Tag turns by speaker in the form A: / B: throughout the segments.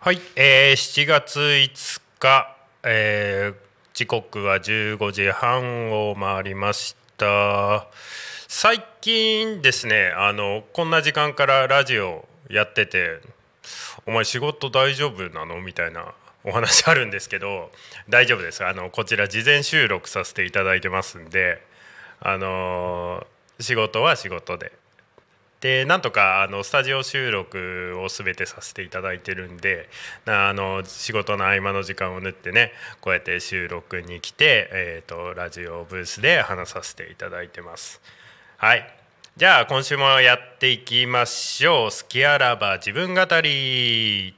A: はい、えー、7月5日、えー、時刻は15時半を回りました最近ですねあのこんな時間からラジオやってて「お前仕事大丈夫なの?」みたいなお話あるんですけど大丈夫です。あのこちら事前収録させていただいてますんであの仕事は仕事で。でなんとかあのスタジオ収録を全てさせていただいてるんであの仕事の合間の時間を縫ってねこうやって収録に来て、えー、とラジオブースで話させていただいてます。はい。じゃあ今週もやっていきましょう「好きあらば自分語り」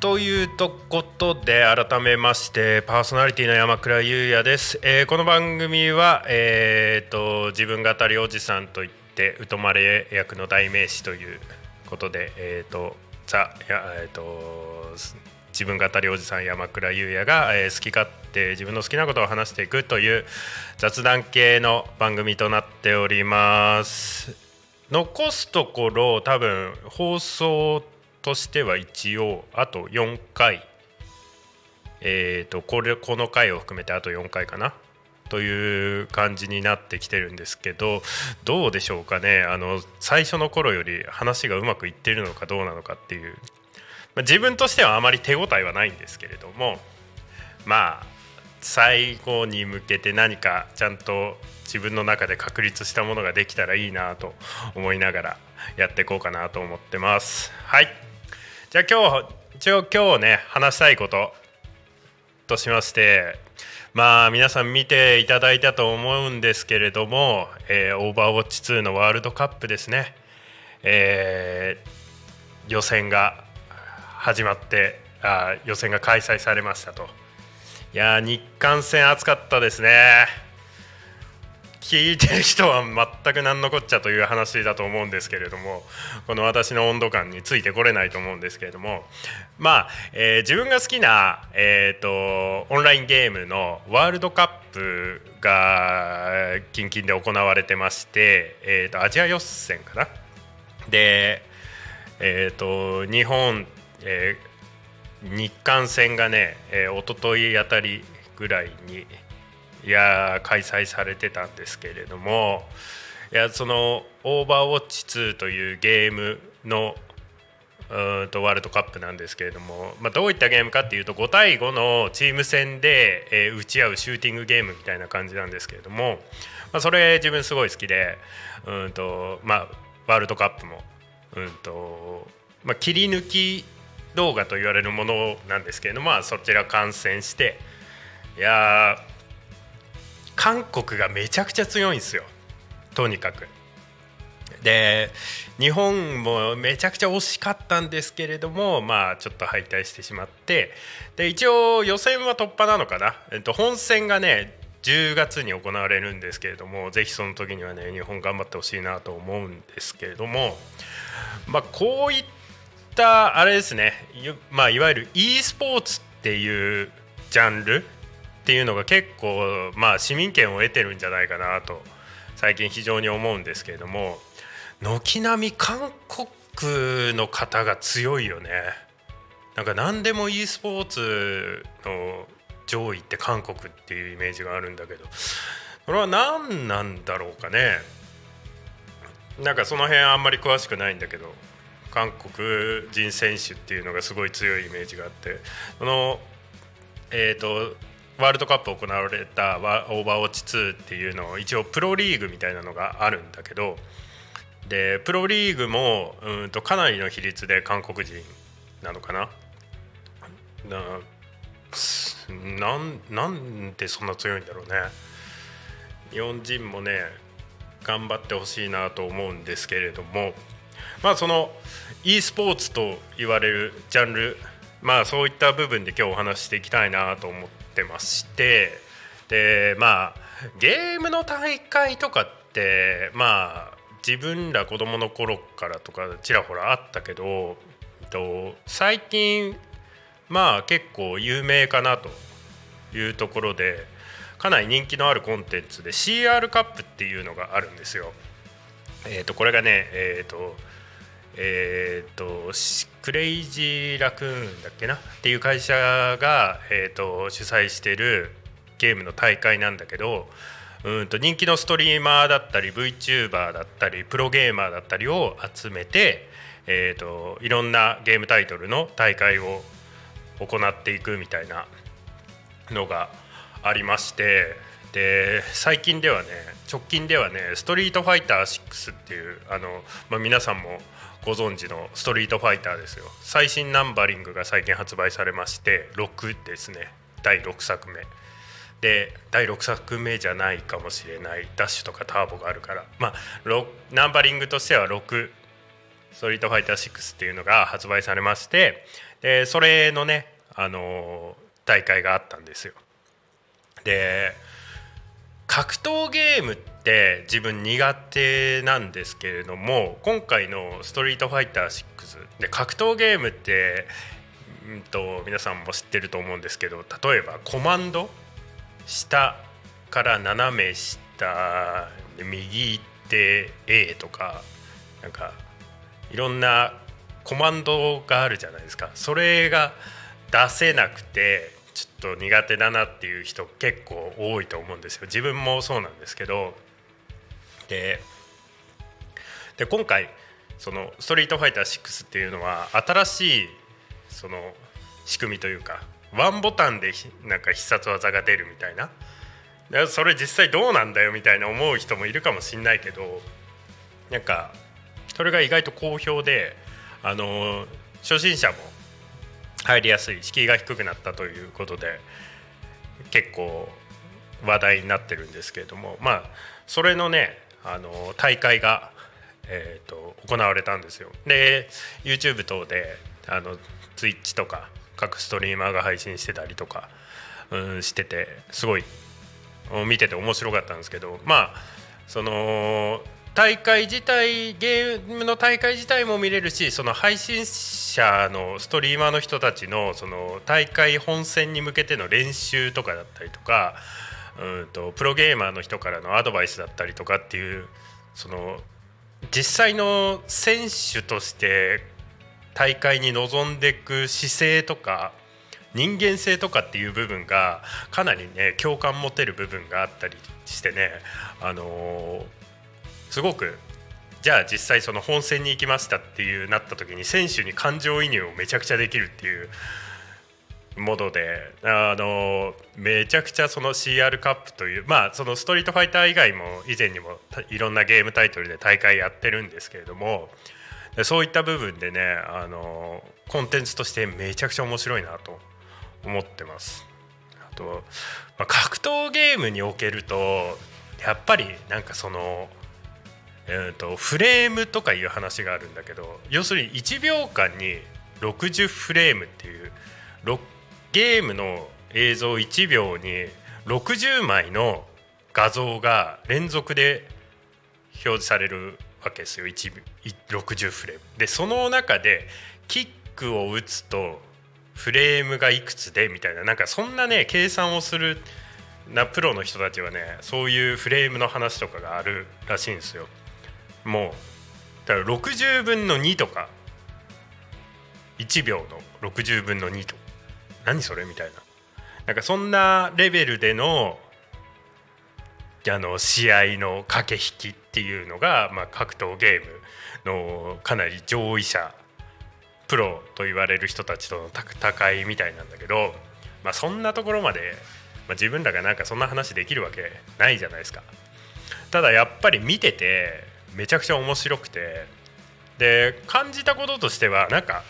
A: というとことで改めましてパーソナリティの山倉優也です、えーこの番組は、えー、と自分語りおじさんといって疎まれ役の代名詞ということで、えー、とザや、えー、と自分語りおじさん山倉優也が、えー好き勝手自分の好きなことを話していくという雑談系の番組となっております。残すところ多分放送としては一応あと4回。えー、とこれこの回を含めてあと4回かな？という感じになってきてるんですけどどうでしょうかね？あの最初の頃より話がうまくいってるのかどうなのかっていう、まあ、自分としてはあまり手応えはないんですけれどもまあ最後に向けて何かちゃんと自分の中で確立したものができたらいいなと思いながらやっていこうかなと思ってます。はい。じゃあ今日一応今日ね話したいこととしましてまあ皆さん見ていただいたと思うんですけれども、えーオーバーウォッチ2のワールドカップですね、えー予選が始まってあ予選が開催されましたと。いや日韓戦熱かったですね。聞いてる人は全く何のこっちゃという話だと思うんですけれどもこの私の温度感についてこれないと思うんですけれどもまあ、えー自分が好きな、えー、とオンラインゲームのワールドカップが近々で行われてまして、えー、とアジア予選かな？で、えー、と日本、えー日韓戦がね、えー、一昨日あたりぐらいにいや開催されてたんですけれどもいやその「オーバーウォッチ2」というゲームのうんとワールドカップなんですけれども、まあ、どういったゲームかっていうと5対5のチーム戦で、えー打ち合うシューティングゲームみたいな感じなんですけれども、まあ、それ自分すごい好きでうんと、まあ、ワールドカップもうんと、まあ、切り抜き動画と言われるものなんですけれども、まあ、そちら観戦していや韓国がめちゃくちゃ強いんですよ。とにかく。で日本もめちゃくちゃ惜しかったんですけれどもまあちょっと敗退してしまって。で一応予選は突破なのかな、えっと、本戦がね10月に行われるんですけれどもぜひその時にはね日本頑張ってほしいなと思うんですけれども。まあこういったあれですね,、まあ、いわゆる e スポーツっていうジャンルっていうのが結構まあ市民権を得てるんじゃないかなと最近非常に思うんですけれども軒並み韓国の方が強いよね。なんか何でも e スポーツの上位って韓国っていうイメージがあるんだけどそれは何なんだろうかね。なんかその辺あんまり詳しくないんだけど韓国人選手っていうのがすごい強いイメージがあってそのえっ、とワールドカップ行われたオーバーウォッチ2っていうのを一応プロリーグみたいなのがあるんだけどでプロリーグもうんとかなりの比率で韓国人なのかな？なんでそんな強いんだろうね。日本人もね頑張ってほしいなと思うんですけれども。まあその e スポーツと言われるジャンルまあそういった部分で今日お話ししていきたいなと思ってましてでまあゲームの大会とかってまあ自分ら子供の頃からとかちらほらあったけどと最近まあ結構有名かなというところでかなり人気のあるコンテンツで CR カップっていうのがあるんですよ。えー、とこれがねえっ、ー、とえーと、クレイジーラクーンだっけな？っていう会社が、えーと、主催してるゲームの大会なんだけどうんと人気のストリーマーだったり VTuber だったりプロゲーマーだったりを集めて、えーと、いろんなゲームタイトルの大会を行っていくみたいなのがありましてで最近ではね直近ではね「ストリートファイター6」っていうあの、まあ、皆さんもご存知の「ストリートファイター」ですよ。最新ナンバリングが最近発売されまして6ですね。第6作目。で第6作目じゃないかもしれない。ダッシュとかターボがあるから。まあナンバリングとしては6ストリートファイター6っていうのが発売されましてでそれのねあの大会があったんですよ。で格闘ゲームって自分苦手なんですけれども今回の「ストリートファイター6」で格闘ゲームって、うんと、皆さんも知ってると思うんですけど例えばコマンド下から斜め下右手 A とかなんかいろんなコマンドがあるじゃないですか。それが出せなくてちょっと苦手だなっていう人結構多いと思うんですよ。自分もそうなんですけどでで今回その「ストリートファイター6」っていうのは新しいその仕組みというかワンボタンでなんか必殺技が出るみたいな。それ実際どうなんだよみたいな思う人もいるかもしんないけどなんかそれが意外と好評であの初心者も入りやすい敷居が低くなったということで結構話題になってるんですけれどもまあそれのねあの大会が、えーと、行われたんですよ。で YouTube 等であの Twitch とか各ストリーマーが配信してたりとか、うん、しててすごい見てて面白かったんですけどまあその大会自体ゲームの大会自体も見れるしその配信者のストリーマーの人たちのその大会本戦に向けての練習とかだったりとかうんとプロゲーマーの人からのアドバイスだったりとかっていうその実際の選手として大会に臨んでいく姿勢とか人間性とかっていう部分がかなりね共感持てる部分があったりしてねあのーすごくじゃあ実際その本戦に行きましたっていうなった時に選手に感情移入をめちゃくちゃできるっていうものであのめちゃくちゃその CR カップというまあそのストリートファイター以外も以前にもいろんなゲームタイトルで大会やってるんですけれどもそういった部分でねあのコンテンツとしてめちゃくちゃ面白いなと思ってます。あと、まあ、格闘ゲームにおけるとやっぱりなんかそのえーと、フレームとかいう話があるんだけど要するに1秒間に60フレームっていうゲームの映像1秒に60枚の画像が連続で表示されるわけですよ60フレーム。でその中でキックを打つとフレームがいくつでみたいななんかそんなね計算をするなプロの人たちはねそういうフレームの話とかがあるらしいんですよ。もうだから60分の2とか1秒の60分の2とか何それ？みたいななんかそんなレベルでのあの試合の駆け引きっていうのが、まあ、格闘ゲームのかなり上位者プロと言われる人たちとの戦いみたいなんだけど、まあ、そんなところまで、まあ、自分らがなんかそんな話できるわけないじゃないですか。ただやっぱり見ててめちゃくちゃ面白くてで感じたこととしてはなんか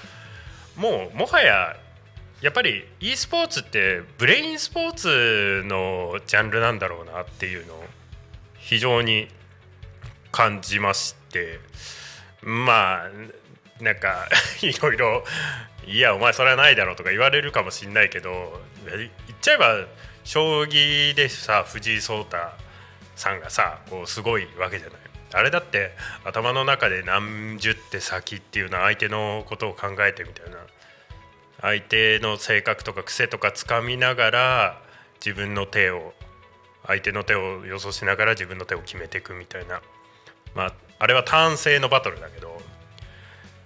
A: もうもはややっぱり e スポーツってブレインスポーツのジャンルなんだろうなっていうのを非常に感じましてまあなんか いろいろ「いやお前それはないだろ」とか言われるかもしんないけど言っちゃえば将棋でさ藤井聡太さんがさこうすごいわけじゃない。あれだって頭の中で何十手先っていうのは相手のことを考えてみたいな。相手の性格とか癖とかつかみながら自分の手を相手の手を予想しながら自分の手を決めていくみたいな。まああれは単性のバトルだけど。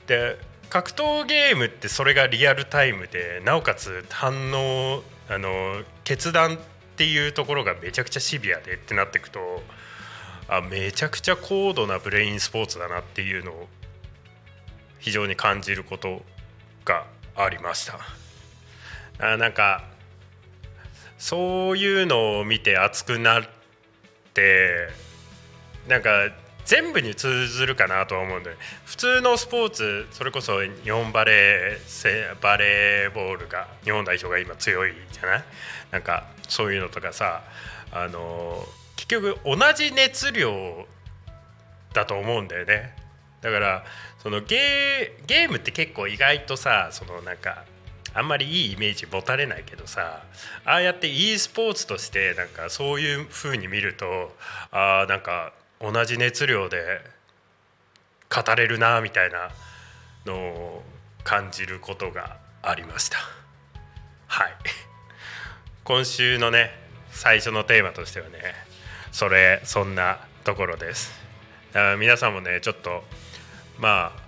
A: で格闘ゲームってそれがリアルタイムでなおかつ反応あの決断っていうところがめちゃくちゃシビアでってなっていくとあめちゃくちゃ高度なブレインスポーツだなっていうのを非常に感じることがありました。あなんかそういうのを見て熱くなってなんか全部に通ずるかなとは思うんで普通のスポーツそれこそ日本バレーバレーボールが日本代表が今強いじゃない？なんかそういうのとかさあの結局同じ熱量だと思うんだよね。だからそのゲーゲームって結構意外とさそのなんかあんまりいいイメージ持たれないけどさああやって e スポーツとしてなんかそういう風に見るとあなんか同じ熱量で語れるなみたいなのを感じることがありました。はい。今週のね最初のテーマとしてはねそれそんなところです。だから皆さんもねちょっとまあ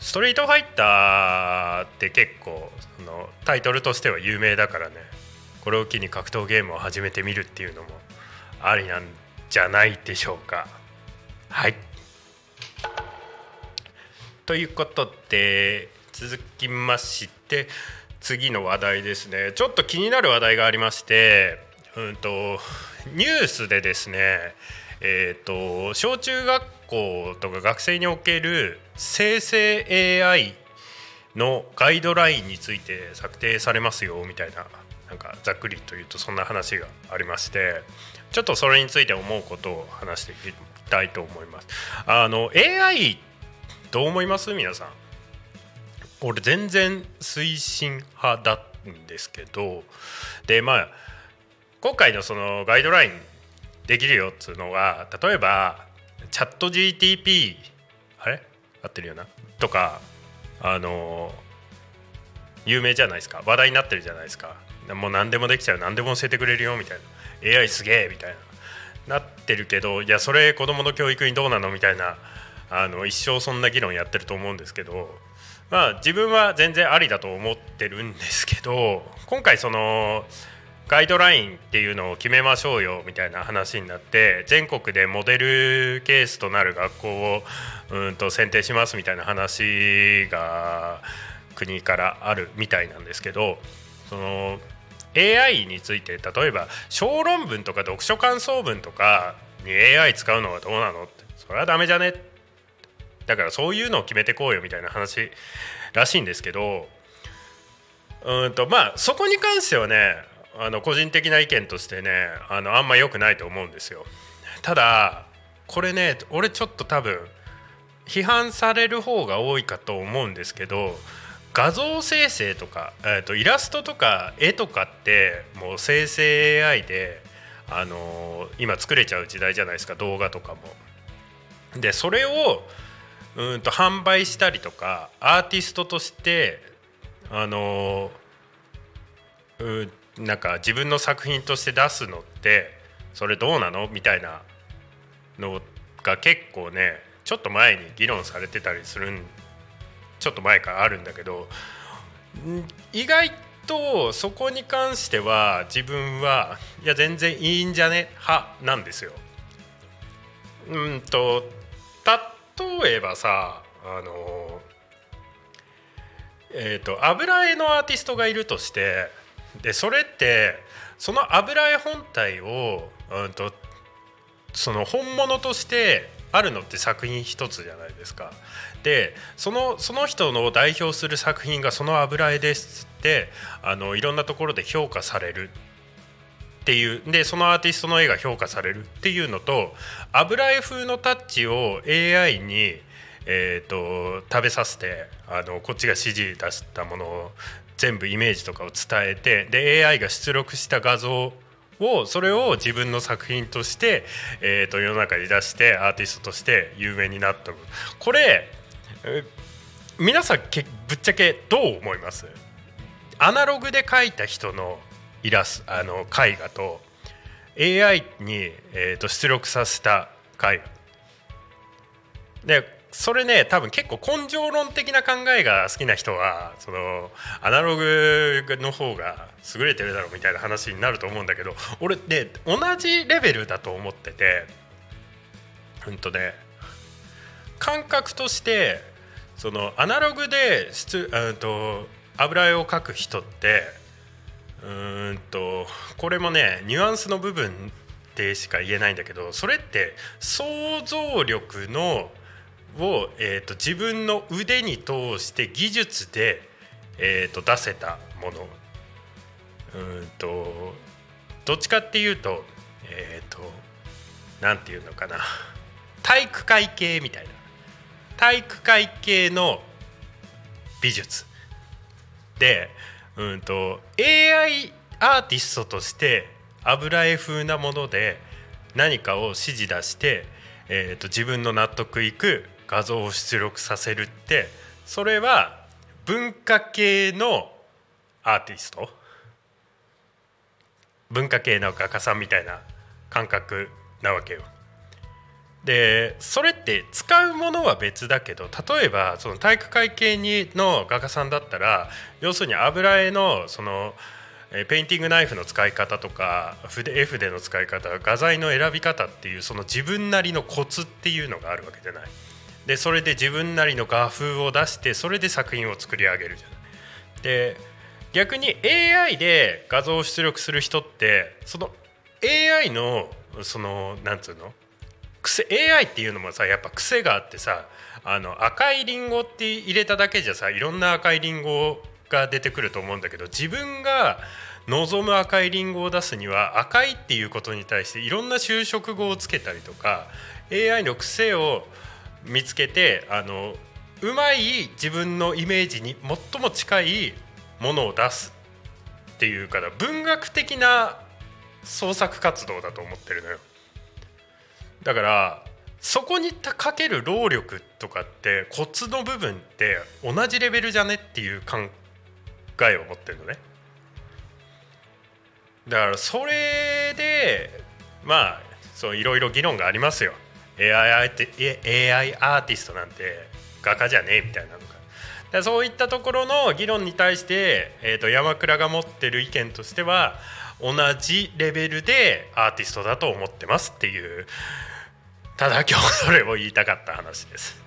A: ストリートファイターって結構そのタイトルとしては有名だからね。これを機に格闘ゲームを始めてみるっていうのもありなんじゃないでしょうか。はい。ということで続きまして次の話題ですね。ちょっと気になる話題がありましてうんとニュースでですねえーと、小中学校とか学生における生成 AI のガイドラインについて策定されますよみたいななんかざっくりというとそんな話がありましてちょっとそれについて思うことを話していきたいと思います。あの AI どう思います？皆さん俺全然推進派だんですけどでまあ今回のそのガイドラインできるよっつうのは例えばチャット GTP あれ？合ってるよな？とかあの有名じゃないですか？話題になってるじゃないですか？もう何でもできちゃう何でも教えてくれるよみたいな。AI すげえみたいな。なってるけどいやそれ子どもの教育にどうなの？みたいなあの一生そんな議論やってると思うんですけどまあ自分は全然ありだと思ってるんですけど今回そのガイドラインっていうのを決めましょうよみたいな話になって全国でモデルケースとなる学校をうんと選定しますみたいな話が国からあるみたいなんですけどその AI について例えば小論文とか読書感想文とかに AI 使うのはどうなの？ってそれはダメじゃね？だからそういうのを決めてこうよみたいな話らしいんですけどうんとまあそこに関してはねあの個人的な意見としてねあのあんま良くないと思うんですよただこれね俺ちょっと多分批判される方が多いかと思うんですけど画像生成とか、えー、とイラストとか絵とかってもう生成 AI で、あのー、今作れちゃう時代じゃないですか動画とかも。でそれをうんと販売したりとかアーティストとしてあのー、うんなんか自分の作品として出すのってそれどうなの？みたいなのが結構ねちょっと前に議論されてたりするんちょっと前からあるんだけど意外とそこに関しては自分はいや全然いいんじゃね？派なんですよ。うんと例えばさあのえっ、ー、と油絵のアーティストがいるとしてでそれってその油絵本体を、うんと、その本物としてあるのって作品一つじゃないですか。でそのその人の代表する作品がその油絵ですってあのいろんなところで評価されるっていうでそのアーティストの絵が評価されるっていうのと油絵風のタッチを AI に、えーと、と食べさせてあのこっちが指示出したものを全部イメージとかを伝えてで AI が出力した画像をそれを自分の作品として、えー、と世の中に出してアーティストとして有名になったこれ皆さんけぶっちゃけどう思います？アナログで描いた人のイラスあの絵画と AI に、えー、と出力させた絵画。でそれね多分結構根性論的な考えが好きな人はそのアナログの方が優れてるだろうみたいな話になると思うんだけど俺ね同じレベルだと思っててうんとね感覚としてそのアナログで出うんと油絵を描く人ってうんとこれもねニュアンスの部分でしか言えないんだけどそれって想像力のを、えー、と自分の腕に通して技術で、えー、と出せたもの。うんとどっちかっていうとえっ、となんていうのかな。体育会系みたいな。体育会系の美術。でうんと AI アーティストとして油絵風なもので何かを指示出して、えー、と自分の納得いく画像を出力させるってそれは文化系のアーティスト？文化系の画家さんみたいな感覚なわけよ。でそれって使うものは別だけど例えばその体育会系にの画家さんだったら要するに油絵のそのペインティングナイフの使い方とか筆絵筆の使い方画材の選び方っていうその自分なりのコツっていうのがあるわけじゃない。でそれで自分なりの画風を出してそれで作品を作り上げるじゃない。で逆に AI で画像を出力する人ってその AI のそのなんつうの？癖 AI っていうのもさやっぱ癖があってさあの赤いリンゴって入れただけじゃさいろんな赤いリンゴが出てくると思うんだけど自分が望む赤いリンゴを出すには赤いっていうことに対していろんな修飾語をつけたりとか AI の癖を見つけてあのうまい自分のイメージに最も近いものを出すっていうから文学的な創作活動だと思ってるのよ。だからそこにかける労力とかってコツの部分って同じレベルじゃねっていう考えを持ってるのね。だからそれでまあそういろいろ議論がありますよ。AI って AI アーティストなんて画家じゃねえみたいなのが。でそういったところの議論に対して、えー、と山倉が持ってる意見としては同じレベルでアーティストだと思ってますっていうただ今日それを言いたかった話です。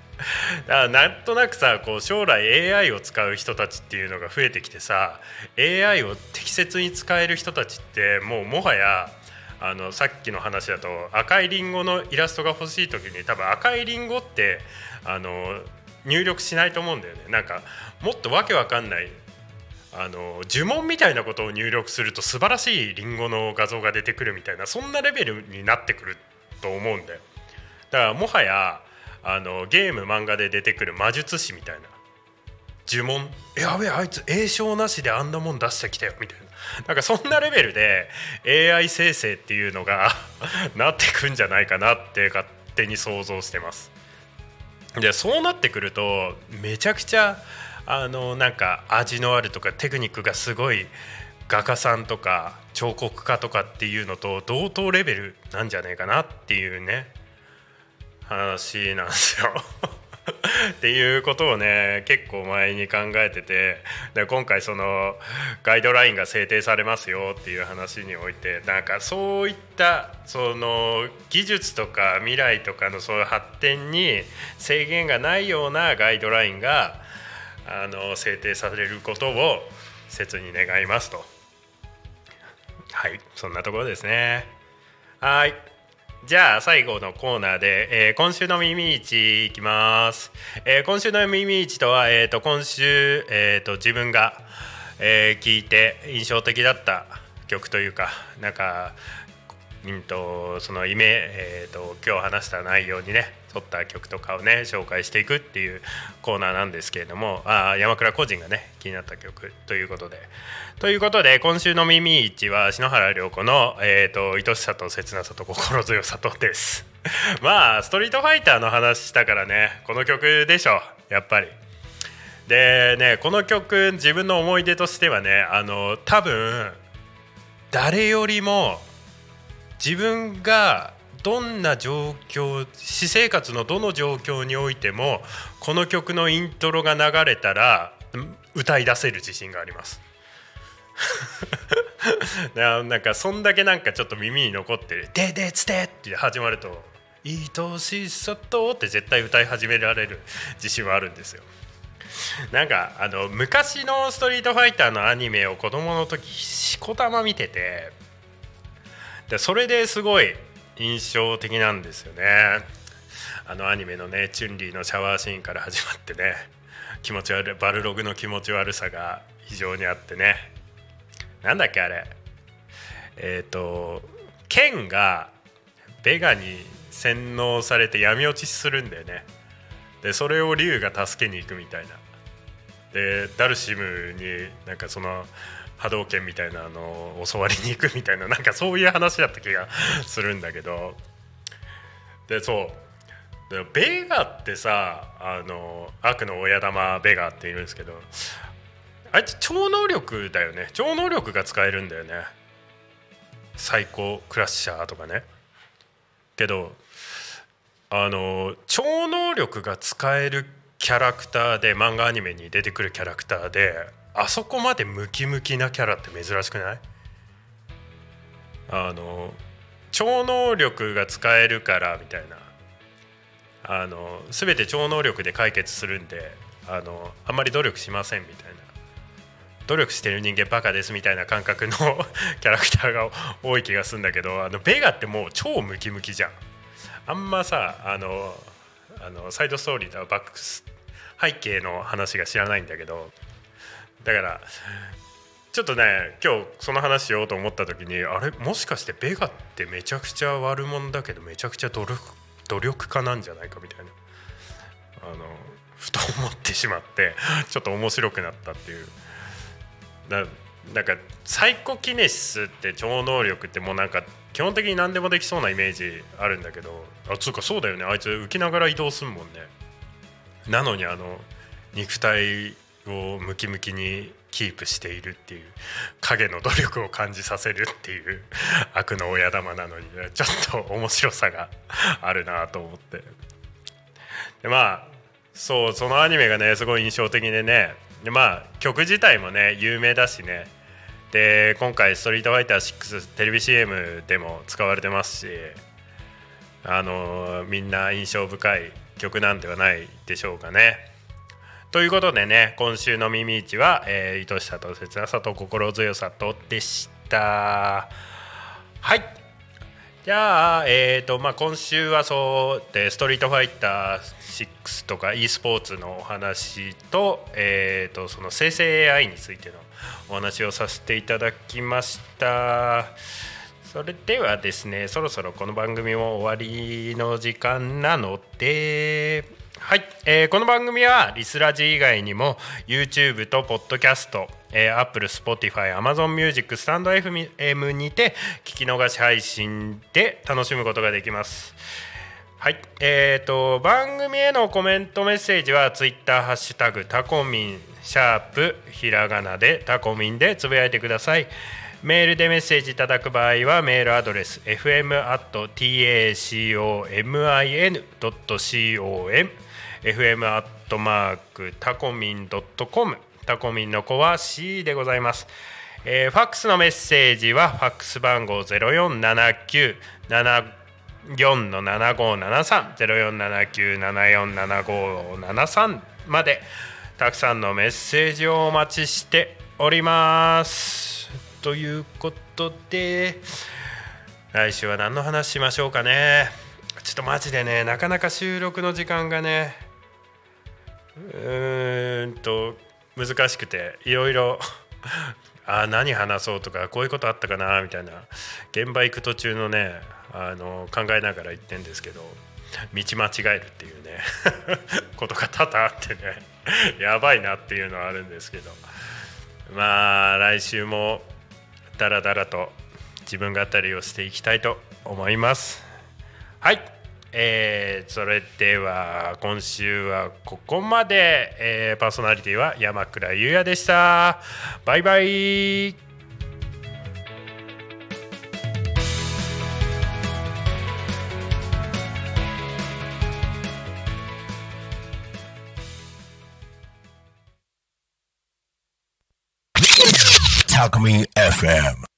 A: だからなんとなくさこう将来 AI を使う人たちっていうのが増えてきてさ AI を適切に使える人たちってもうもはやあのさっきの話だと赤いリンゴのイラストが欲しい時に多分赤いリンゴってあの入力しないと思うんだよね。なんかもっとわけわかんないあの呪文みたいなことを入力すると素晴らしいリンゴの画像が出てくるみたいなそんなレベルになってくると思うんだよ。だからもはやあのゲーム漫画で出てくる魔術師みたいな。呪文。やべえあいつ栄唱なしであんなもん出してきたよみたいな。なんかそんなレベルで AI 生成っていうのが なってくんじゃないかなって勝手に想像してますでそうなってくるとめちゃくちゃあのなんか味のあるとかテクニックがすごい画家さんとか彫刻家とかっていうのと同等レベルなんじゃねえかなっていうね話なんですよ。っていうことをね結構前に考えててで今回そのガイドラインが制定されますよっていう話においてなんかそういったその技術とか未来とかのそういう発展に制限がないようなガイドラインがあの制定されることを切に願いますと。はいそんなところですね。はい。じゃあ最後のコーナーで、えー今週の耳市いきます、えー今週の耳市とは、えー、と今週、えー、と自分が、えー聞いて印象的だった曲というかなんかうんとそのイメ、えーと、今日話した内容にね沿った曲とかをね紹介していくっていうコーナーなんですけれどもあ山倉個人がね気になった曲ということでということで今週の「耳市」は篠原涼子の、えーと「愛しさと切なさと心強さと」です。まあストリートファイターの話したからねこの曲でしょやっぱり。でねこの曲自分の思い出としてはねあの多分誰よりも自分がどんな状況私生活のどの状況においてもこの曲のイントロが流れたら歌い出せる自信があります。なんかそんだけなんかちょっと耳に残ってる「ででつて」って始まると「愛しさと」って絶対歌い始められる自信はあるんですよ。なんかあの昔の「ストリートファイター」のアニメを子供の時しこたま見ててでそれですごい印象的なんですよね。あのアニメのねチュンリーのシャワーシーンから始まってね気持ち悪いバルログの気持ち悪さが非常にあってね。なんだっけあれ。えっ、ー、とケンがベガに洗脳されて闇落ちするんだよね。でそれを竜が助けに行くみたいな。でダルシムになんかその波動拳みたいなのを教わりに行くみたいななんかそういう話だった気がするんだけど。でそう。でベガってさあの悪の親玉ベガっているんですけどあいつ超能力だよね。超能力が使えるんだよね。最高クラッシャーとかね。けどあの超能力が使えるキャラクターで漫画アニメに出てくるキャラクターであそこまでムキムキなキャラって珍しくない？あの超能力が使えるからみたいな。あの全て超能力で解決するんであのあんまり努力しませんみたいな。努力してる人間バカですみたいな感覚の キャラクターが多い気がするんだけどあのベガってもう超ムキムキじゃん。あんまさあのあのサイドストーリーとバックス背景の話が知らないんだけどだからちょっとね今日その話しようと思った時にあれ？もしかしてベガってめちゃくちゃ悪者だけどめちゃくちゃ努力努力家なんじゃないかみたいな。あのふと思ってしまってちょっと面白くなったっていう。ななんかサイコキネシスって超能力ってもうなんか基本的に何でもできそうなイメージあるんだけどあつうかそうだよね。あいつ浮きながら移動すんもんね。なのにあの肉体をムキムキにキープしているっていう影の努力を感じさせるっていう悪の親玉なのに、ちょっと面白さがあるなと思って でまあそうそのアニメがねすごい印象的でねでまあ曲自体もね有名だしねで今回「ストリートファイター6」テレビ CM でも使われてますしあのみんな印象深い曲なんではないでしょうかね。ということでね今週の「耳市は」えー、愛しさと切なさと心強さとでした。はい。じゃあ,、えーとまあ、今週はそうで「ストリートファイター6」とか e スポーツのお話と,、えーと、その生成 AI についてのお話をさせていただきました。それではですねそろそろこの番組も終わりの時間なのではい、えー、この番組はリスラジ以外にも YouTube と Podcast、えー、Apple、Spotify、Amazon Music、スタンド FM にて聞き逃し配信で楽しむことができます。はい、えーと、番組へのコメントメッセージは Twitter ハッシュタグタコミンシャープひらがなでタコミンでつぶやいてください。メールでメッセージいただく場合はメールアドレス fm.tacomin.com fm アットマークタコミンドットコムタコミンの子は C でございます。えー、ファックスのメッセージはファックス番号ゼロ四七九七四の七五七三ゼロ四七九七四七五七三までたくさんのメッセージをお待ちしております。ということで来週は何の話しましょうかね。ちょっとマジでねなかなか収録の時間がねうんと難しくていろいろ あ何話そうとかこういうことあったかなみたいな。現場行く途中のねあの考えながら行ってんですけど道間違えるっていうね ことが多々あってね やばいなっていうのはあるんですけど。まあ来週もだらだらと自分語りをしていきたいと思います。はい、えーそれでは今週はここまで、えーパーソナリティは山倉優也でした。バイバイ。
B: Talk Me FM.